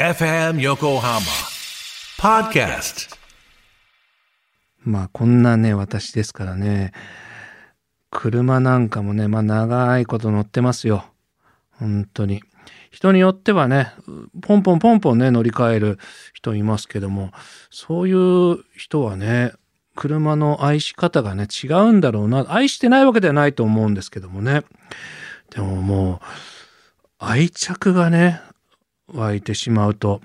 FM Yokohama Podcast. まあこんなね、私ですからね、車なんかもね、まあ長いこと乗ってますよ。本当に。人によってはね、ポンポンポンポンね、乗り換える人いますけども、そういう人はね、車の愛し方がね、違うんだろうな。愛してないわけではないと思うんですけどもね。でももう、愛着がね、湧いてしまうと、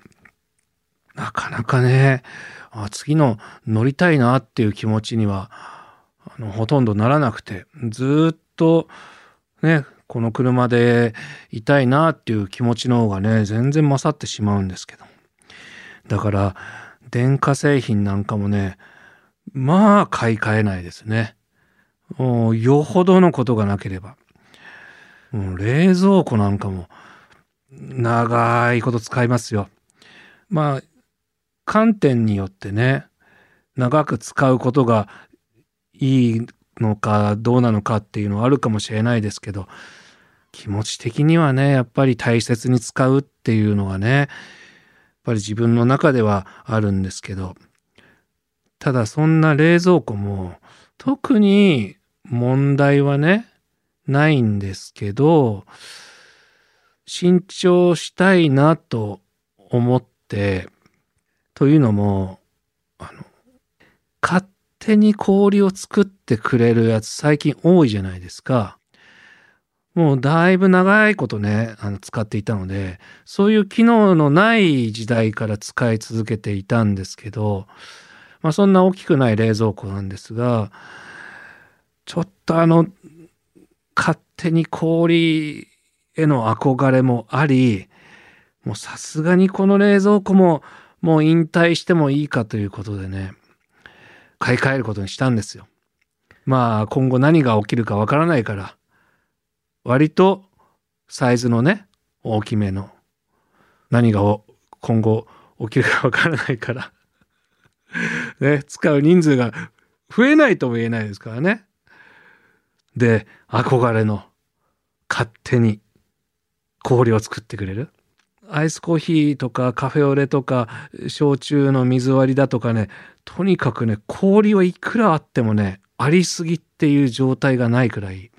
なかなかね、あ次の乗りたいなっていう気持ちには、あのほとんどならなくて、ずっとね、この車でいたいなっていう気持ちの方がね、全然勝ってしまうんですけど。だから、電化製品なんかもね、まあ買い替えないですね。もうよほどのことがなければ。もう冷蔵庫なんかも長いこと使いますよ。まあ観点によってね長く使うことがいいのかどうなのかっていうのはあるかもしれないですけど気持ち的にはねやっぱり大切に使うっていうのがねやっぱり自分の中ではあるんですけどただそんな冷蔵庫も特に問題はねないんですけど新調したいなと思ってというのもあの勝手に氷を作ってくれるやつ最近多いじゃないですか。もうだいぶ長いことねあの使っていたのでそういう機能のない時代から使い続けていたんですけど、まあ、そんな大きくない冷蔵庫なんですがちょっとあの勝手に氷への憧れもありもうさすがにこの冷蔵庫ももう引退してもいいかということでね買い替えることにしたんですよ。まあ今後何が起きるかわからないから割とサイズのね大きめの何が今後起きるかわからないからね使う人数が増えないとも言えないですからね。で憧れの勝手に氷を作ってくれる？アイスコーヒーとかカフェオレとか焼酎の水割りだとかねとにかくね氷はいくらあってもねありすぎっていう状態がないくらい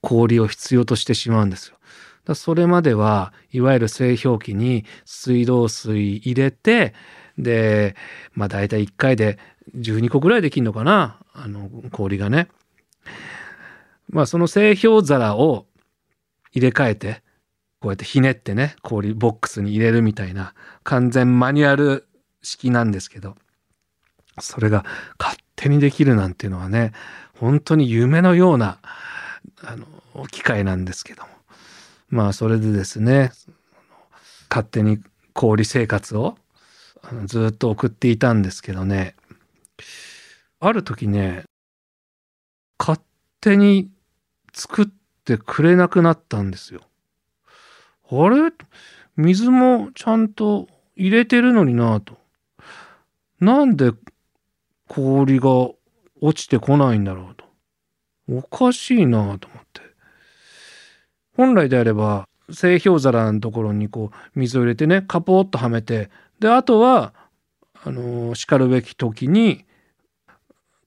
氷を必要としてしまうんですよ。だそれまではいわゆる製氷機に水道水入れてでまあ大体1回で12個ぐらいできんのかなあの氷がね。まあその製氷皿を入れ替えてこうやってひねってね氷ボックスに入れるみたいな完全マニュアル式なんですけどそれが勝手にできるなんていうのはね本当に夢のようなあの機械なんですけども。まあそれでですね勝手に氷生活をずっと送っていたんですけどね。ある時ね勝手に作ってくれなくなったんですよ。あれ？水もちゃんと入れてるのになぁと。なんで氷が落ちてこないんだろうと。おかしいなぁと思って。本来であれば製氷皿のところにこう水を入れてねカポッとはめてであとはあのしかるべき時に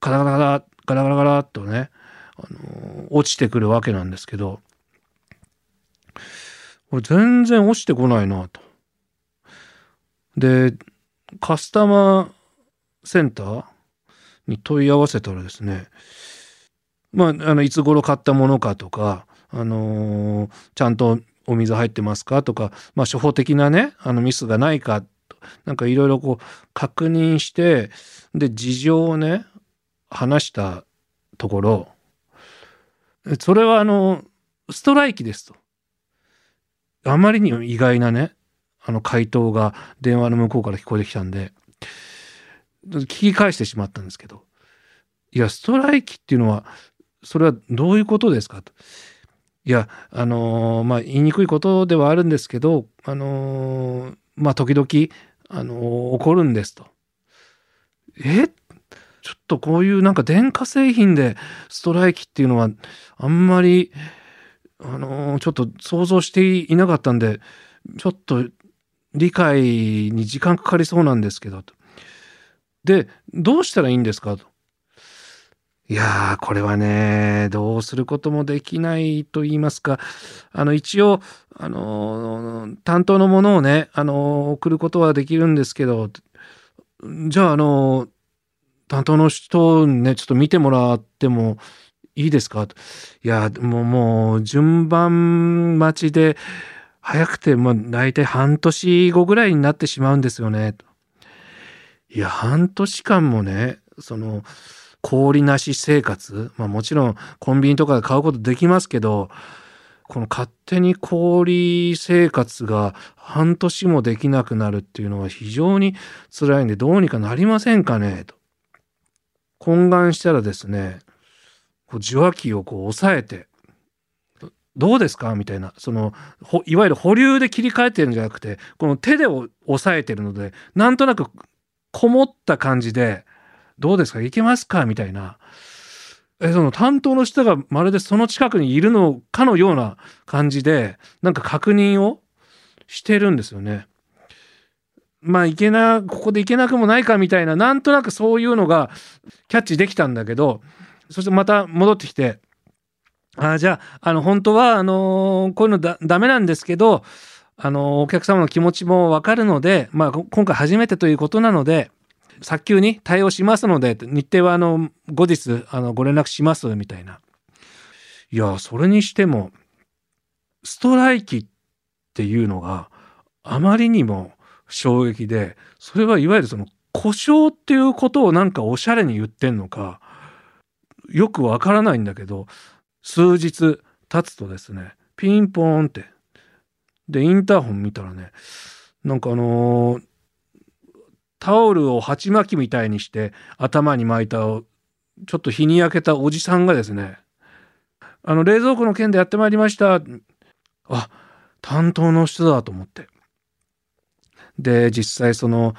ガラガラガラガラガラガラっとねあの落ちてくるわけなんですけどこれ全然落ちてこないなと。でカスタマーセンターに問い合わせたらですねまああのいつ頃買ったものかとか、あのー、ちゃんとお水入ってますかとか、まあ、初歩的なねあのミスがないかなんかいろいろこう確認してで事情をね話したところそれはあのストライキですと。あまりにも意外なねあの回答が電話の向こうから聞こえてきたんで聞き返してしまったんですけどいやストライキっていうのはそれはどういうことですか？と。いやあのー、まあ言いにくいことではあるんですけどあのー、まあ時々あのー、起こるんですと。え？ちょっとこういうなんか電化製品でストライキっていうのはあんまりあのちょっと想像していなかったんでちょっと理解に時間かかりそうなんですけどと。で、どうしたらいいんですかと。いやー、これはね、どうすることもできないと言いますか、あの、一応、あのー、担当のものをね、あのー、送ることはできるんですけど、じゃあ、あのー、担当の人ね、ちょっと見てもらってもいいですか？いや、もう、もう、順番待ちで、早くて、まあ、大体半年後ぐらいになってしまうんですよね。いや、半年間もね、その、氷なし生活、まあもちろんコンビニとかで買うことできますけど、この勝手に氷生活が半年もできなくなるっていうのは非常に辛いんでどうにかなりませんかね？と。懇願したらですね、こう受話器をこう抑えて、どうですか？みたいな、その、いわゆる保留で切り替えてるんじゃなくて、この手で押さえてるので、なんとなくこもった感じで、どうですか？いけますか？みたいな。え、その担当の人がまるでその近くにいるのかのような感じで、なんか確認をしてるんですよね。まあ、いけな、ここでいけなくもないかみたいな、なんとなくそういうのがキャッチできたんだけど、そしてまた戻ってきて、あじゃあ、あの、本当は、あのー、こういうのだ、ダメなんですけど、あのー、お客様の気持ちもわかるので、まあ、今回初めてということなので、早急に対応しますので、日程はあの、後日、あの、ご連絡します、みたいな。いや、それにしても、ストライキっていうのがあまりにも衝撃で、それはいわゆるその故障っていうことをなんかおしゃれに言ってんのか、よくわからないんだけど、数日経つとですね、ピンポーンって、で、インターホン見たらね、なんかあのー、タオルを鉢巻きみたいにして頭に巻いたちょっと日に焼けたおじさんがですね、あの冷蔵庫の件でやってまいりました。あ、担当の人だと思って。で、実際その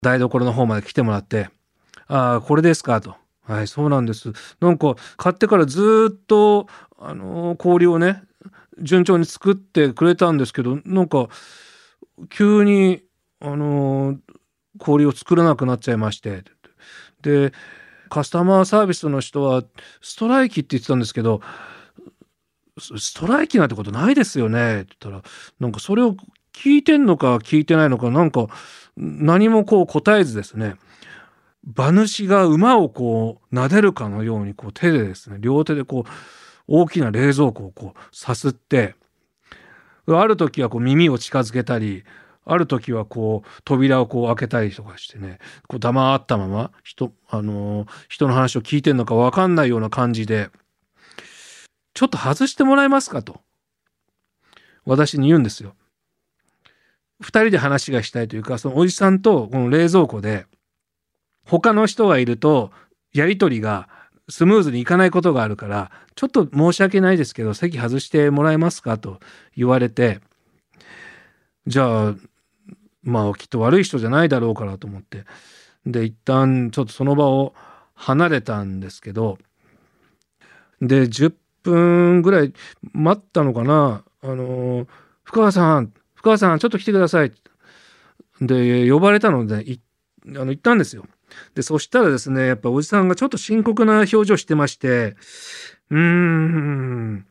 台所の方まで来てもらって、ああ、これですかと。はい、そうなんです。なんか買ってからずっと、あの氷をね、順調に作ってくれたんですけど、なんか急に、あの氷を作らなくなっちゃいまして。で、カスタマーサービスの人はストライキって言ってたんですけど、ストライキなんてことないですよねって言ったら、なんかそれを聞いてんのか聞いてないのか、なんか何もこう答えずですね、馬主が馬をこう撫でるかのようにこう手でですね、両手でこう大きな冷蔵庫をこうさすって、ある時はこう耳を近づけたり、ある時はこう扉をこう開けたりとかしてねこう黙ったまま人,、あのー、人の話を聞いてんのか分かんないような感じで「ちょっと外してもらえますか?」と私に言うんですよ。2人で話がしたいというかそのおじさんとこの冷蔵庫で他の人がいるとやり取りがスムーズにいかないことがあるからちょっと申し訳ないですけど席外してもらえますか？と言われてじゃあまあきっと悪い人じゃないだろうからと思って。で一旦ちょっとその場を離れたんですけどで10分ぐらい待ったのかな？あの深川さん深川さんちょっと来てくださいで呼ばれたのでいあの行ったんですよ。でそしたらですねやっぱおじさんがちょっと深刻な表情してましてうーん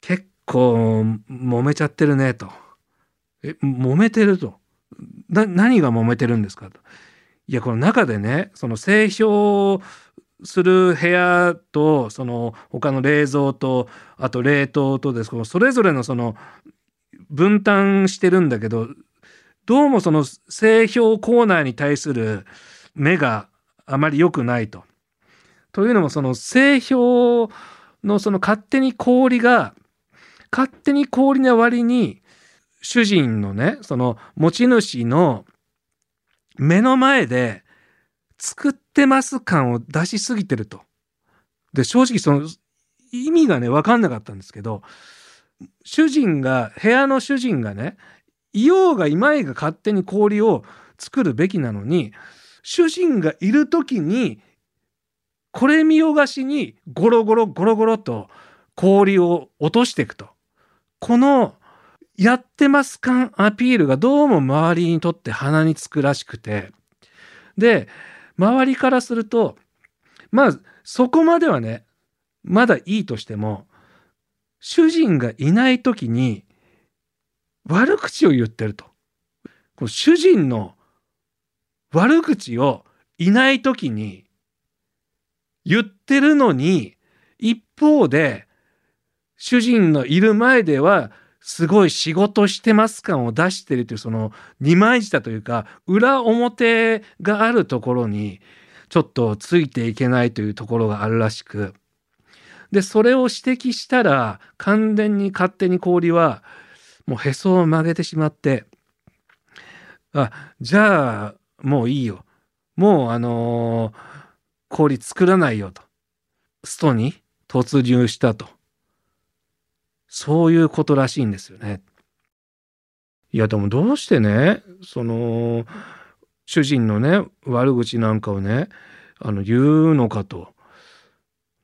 結構揉めちゃってるねとえ揉めてると？な何が揉めてるんですか？と。いやこの中でねその製氷する部屋とその他の冷蔵とあと冷凍とです。それぞれのその分担してるんだけどどうもその製氷コーナーに対する目があまり良くないと。というのもその製氷のその勝手に氷が勝手に氷の割に主人のね、その持ち主の目の前で作ってます感を出しすぎてると。で、正直その意味がね、わかんなかったんですけど、主人が、部屋の主人がね、いようがいまいが勝手に氷を作るべきなのに、主人がいる時に、これ見よがしにゴロゴロゴロゴロと氷を落としていくと。このやってます感アピールがどうも周りにとって鼻につくらしくて、で、周りからすると、まあ、そこまではね、まだいいとしても、主人がいない時に悪口を言ってると。この主人の悪口をいない時に言ってるのに、一方で、主人のいる前では、すごい仕事してます感を出してるという、その二枚舌というか、裏表があるところに、ちょっとついていけないというところがあるらしく、で、それを指摘したら、完全に勝手に氷は、もうへそを曲げてしまって、あ、じゃあ、もういいよ。もう、あのー、氷作らないよと。ストに突入したと。そういうことらしいんですよね。いや、でもどうしてね、その、主人のね、悪口なんかをね、あの、言うのかと。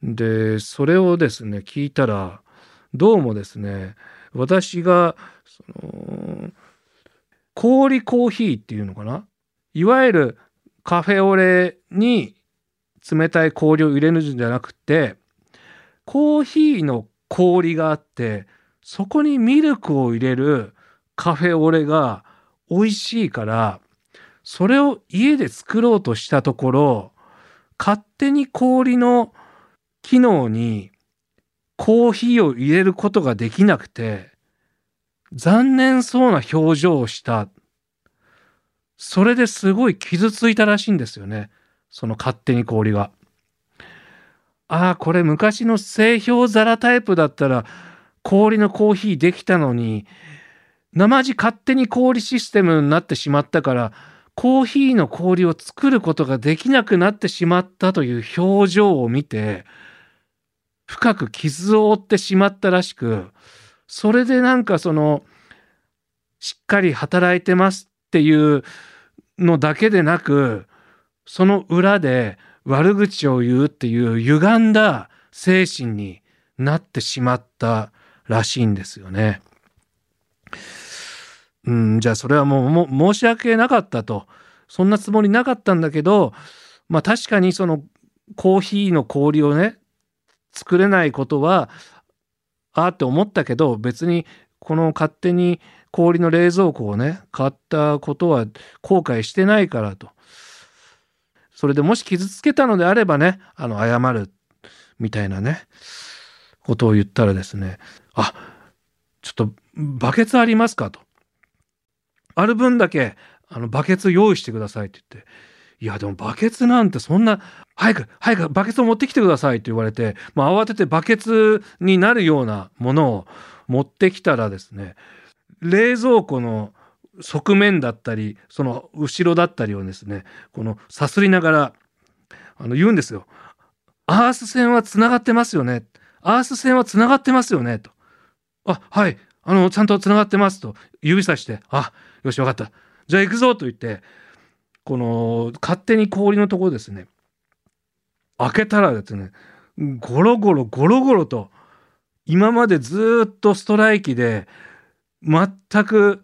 で、それをですね、聞いたら、どうもですね、私が、その、氷コーヒーっていうのかな？いわゆるカフェオレに冷たい氷を入れるんじゃなくて、コーヒーの氷があって、そこにミルクを入れるカフェオレが美味しいから、それを家で作ろうとしたところ、勝手に氷の機能にコーヒーを入れることができなくて、残念そうな表情をした。それですごい傷ついたらしいんですよね。その勝手に氷が。ああ、これ昔の製氷皿タイプだったら氷のコーヒーできたのに、生地勝手に氷システムになってしまったから、コーヒーの氷を作ることができなくなってしまったという表情を見て、深く傷を負ってしまったらしく、それでなんかその、しっかり働いてますっていうのだけでなく、その裏で悪口を言うっていう歪んだ精神になってしまったらしいんですよね。うん、じゃあそれはもう申し訳なかったと。そんなつもりなかったんだけど、まあ確かにそのコーヒーの氷をね、作れないことは、ああって思ったけど、別にこの勝手に氷の冷蔵庫をね、買ったことは後悔してないからと。それでもし傷つけたのであればね、あの、謝る、みたいなね、ことを言ったらですね、あ、ちょっと、バケツありますか？と。ある分だけ、あの、バケツ用意してくださいって言って、いや、でもバケツなんてそんな、早く、早くバケツを持ってきてくださいって言われて、まあ、慌ててバケツになるようなものを持ってきたらですね、冷蔵庫の側面だったり、その後ろだったりをですね、このさすりながら、あの、言うんですよ。アース線は繋がってますよね。アース線は繋がってますよね。と。あ、はい。あの、ちゃんと繋がってますと指さして、あ、よし、わかった。じゃあ行くぞと言って、この、勝手に氷のところですね、開けたらですね、ゴロゴロゴロゴロと、今までずっとストライキで、全く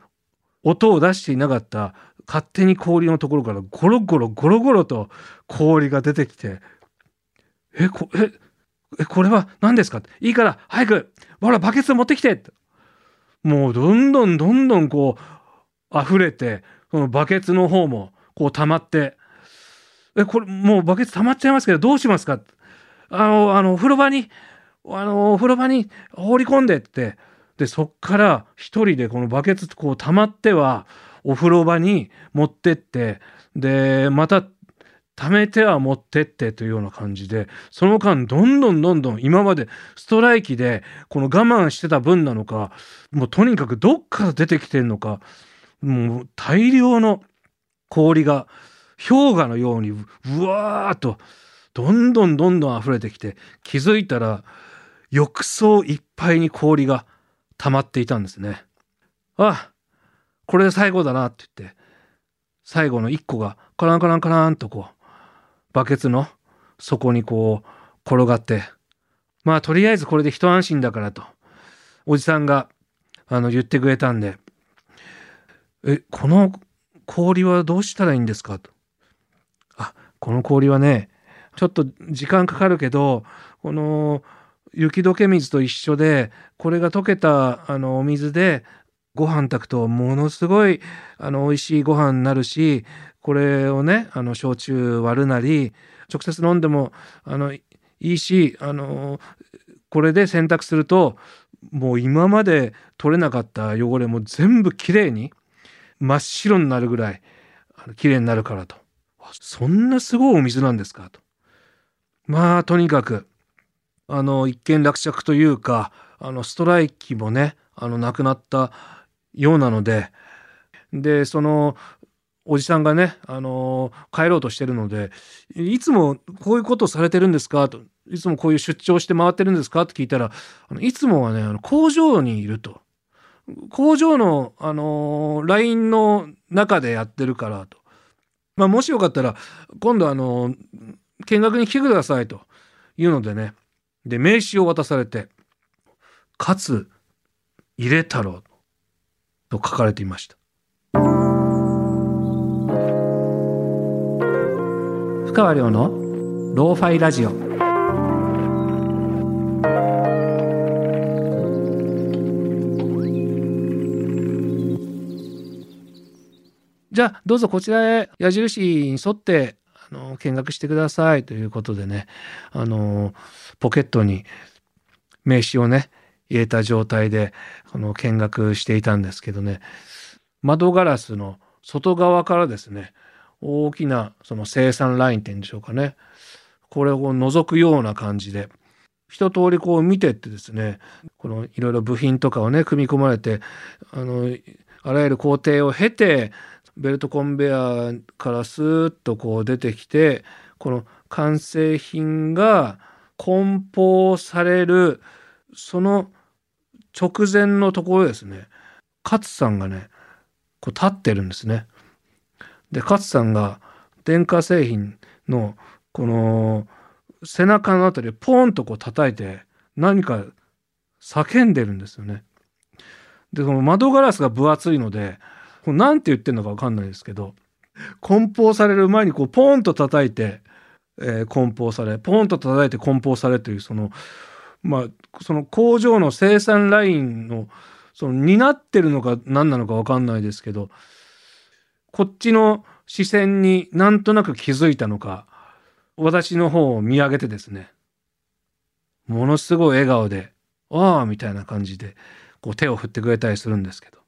音を出していなかった勝手に氷のところからゴロゴロゴロゴロと氷が出てきて、え、こ、え、え、これは何ですか？いいから、早く、ほら、バケツ持ってきて！もう、どんどんどんどんこう、溢れて、そのバケツの方も、こう溜まって、え、これ、もうバケツ溜まっちゃいますけど、どうしますかあの、あの、お風呂場に、あの、風呂場に放り込んでって、で、そっから一人でこのバケツこう溜まっては、お風呂場に持ってって、で、また貯めては持ってってというような感じで、その間どんどんどんどん今までストライキでこの我慢してた分なのか、もうとにかくどっから出てきてんのか、もう大量の氷が氷河のようにうわーっとどんどんどんどん溢れてきて気づいたら浴槽いっぱいに氷が溜まっていたんですね。あこれで最後だなって言って最後の1個がカランカランカランとこうバケツの底にこう転がってまあとりあえずこれで一安心だからとおじさんがあの、言ってくれたんで、え、この氷はどうしたらいいんですか？と。この氷はね、ちょっと時間かかるけど、この雪解け水と一緒で、これが溶けたあのお水でご飯炊くとものすごいあの美味しいご飯になるし、これをね、あの焼酎割るなり、直接飲んでもあのいいし、あのこれで洗濯すると、もう今まで取れなかった汚れも全部きれいに真っ白になるぐらいきれいになるからと。そんなすごいお水なんですかと。まあとにかくあの一件落着というかあのストライキもねあのなくなったようなのででそのおじさんがね、あの帰ろうとしてるので「いつもこういうことされてるんですか?」と「いつもこういう出張して回ってるんですか?」って聞いたら「いつもはねあの工場にいる」と。工場の、あの LINE の中でやってるからと。まあ、もしよかったら今度あの見学に来てくださいというのでね。で名刺を渡されて「勝入れ太郎」と書かれていました。深川亮のローファイラジオ。じゃあどうぞこちらへ矢印に沿ってあの見学してください。ということでねあのポケットに名刺をね入れた状態でこの見学していたんですけどね窓ガラスの外側からですね大きなその生産ラインっていうんでしょうかねこれを覗くような感じで一通りこう見てってですねこのいろいろ部品とかをね組み込まれてあのあらゆる工程を経てベルトコンベヤーからスーッとこう出てきてこの完成品が梱包されるその直前のところですね勝さんがねこう立ってるんですね。で勝さんが電化製品のこの背中のあたりをポンとこう叩いて何か叫んでるんですよね。でこの窓ガラスが分厚いのでこれ何て言ってんのか分かんないですけど梱包される前にこうポンと叩いて、えー、梱包されポンと叩いて梱包されというそのまあその工場の生産ラインのその担ってるのか何なのか分かんないですけどこっちの視線になんとなく気づいたのか私の方を見上げてですねものすごい笑顔で「ああ」みたいな感じでこう手を振ってくれたりするんですけど。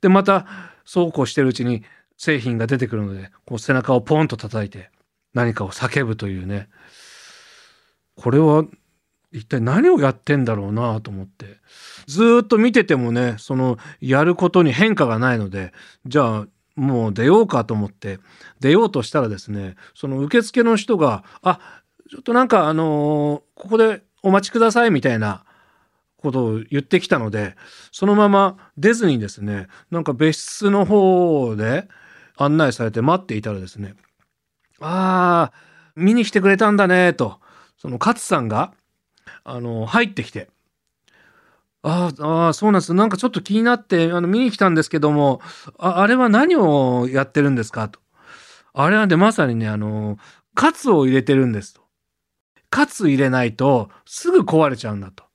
でまたそうこうしてるうちに製品が出てくるのでこう背中をポンと叩いて何かを叫ぶというね。これは一体何をやってんだろうなと思って。ずっと見ててもねそのやることに変化がないのでじゃあもう出ようかと思って出ようとしたらですねその受付の人が「あちょっとなんかあのー、ここでお待ちください」みたいなことを言ってきたのでそのまま出ずにですねなんか別室の方で案内されて待っていたらですね「ああ見に来てくれたんだね」とその勝さんがあの入ってきて「ああそうなんですなんかちょっと気になってあの見に来たんですけどもああれは何をやってるんですか?」と。あれはねまさにねあのカツを入れてるんですと。カツ入れないとすぐ壊れちゃうんだと。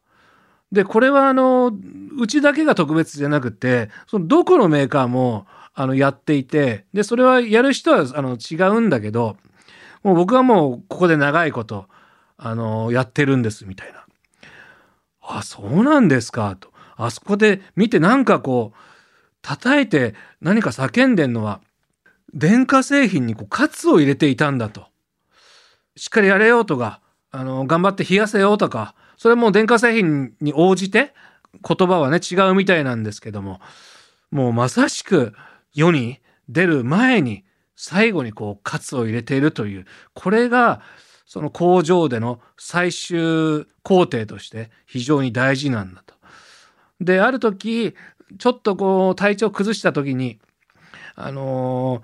で、これはあの、うちだけが特別じゃなくて、そのどこのメーカーもあのやっていて、で、それはやる人はあの違うんだけど、もう僕はもうここで長いこと、あの、やってるんですみたいな。あ、そうなんですかと。あそこで見てなんかこう、叩いて何か叫んでんのは、電化製品にこうカツを入れていたんだと。しっかりやれよとか、あの、頑張って冷やせよとか、それも電化製品に応じて言葉はね違うみたいなんですけどももうまさしく世に出る前に最後にこうカツを入れているというこれがその工場での最終工程として非常に大事なんだと。である時ちょっとこう体調崩した時にあの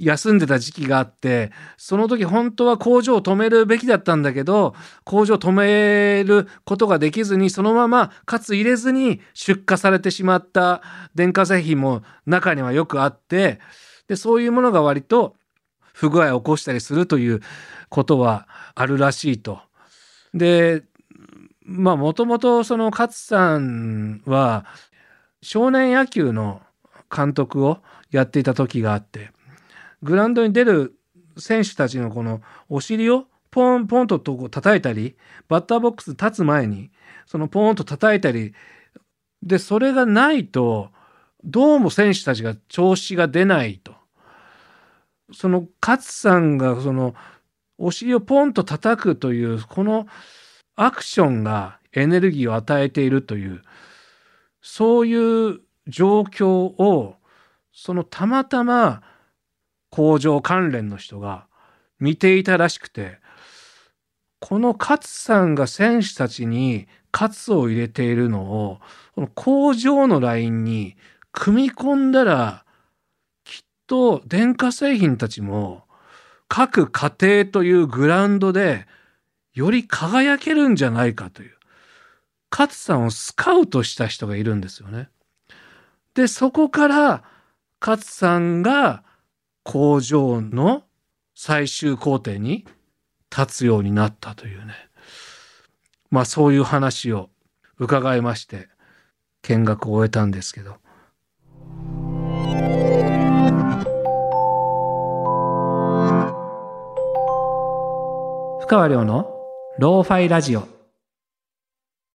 休んでた時期があって、その時本当は工場を止めるべきだったんだけど、工場を止めることができずに、そのまま、かつ入れずに出荷されてしまった電化製品も中にはよくあって、で、そういうものが割と不具合を起こしたりするということはあるらしいと。で、まあ、もともとその勝さんは少年野球の監督をやっていた時があって、グラウンドに出る選手たちのこのお尻をポンポンととこ叩いたり、バッターボックス立つ前に、そのポンと叩いたり、で、それがないと、どうも選手たちが調子が出ないと。その勝さんがそのお尻をポンと叩くというこのアクションがエネルギーを与えているというそういう状況をそのたまたま工場関連の人が見ていたらしくてこの勝さんが選手たちに勝を入れているのをこの工場のラインに組み込んだらきっと電化製品たちも各家庭というグラウンドでより輝けるんじゃないかという勝さんをスカウトした人がいるんですよね。でそこから勝さんが工場の最終工程に立つようになったというね。まあそういう話を伺いまして見学を終えたんですけど。深川亮のローファイラジオ。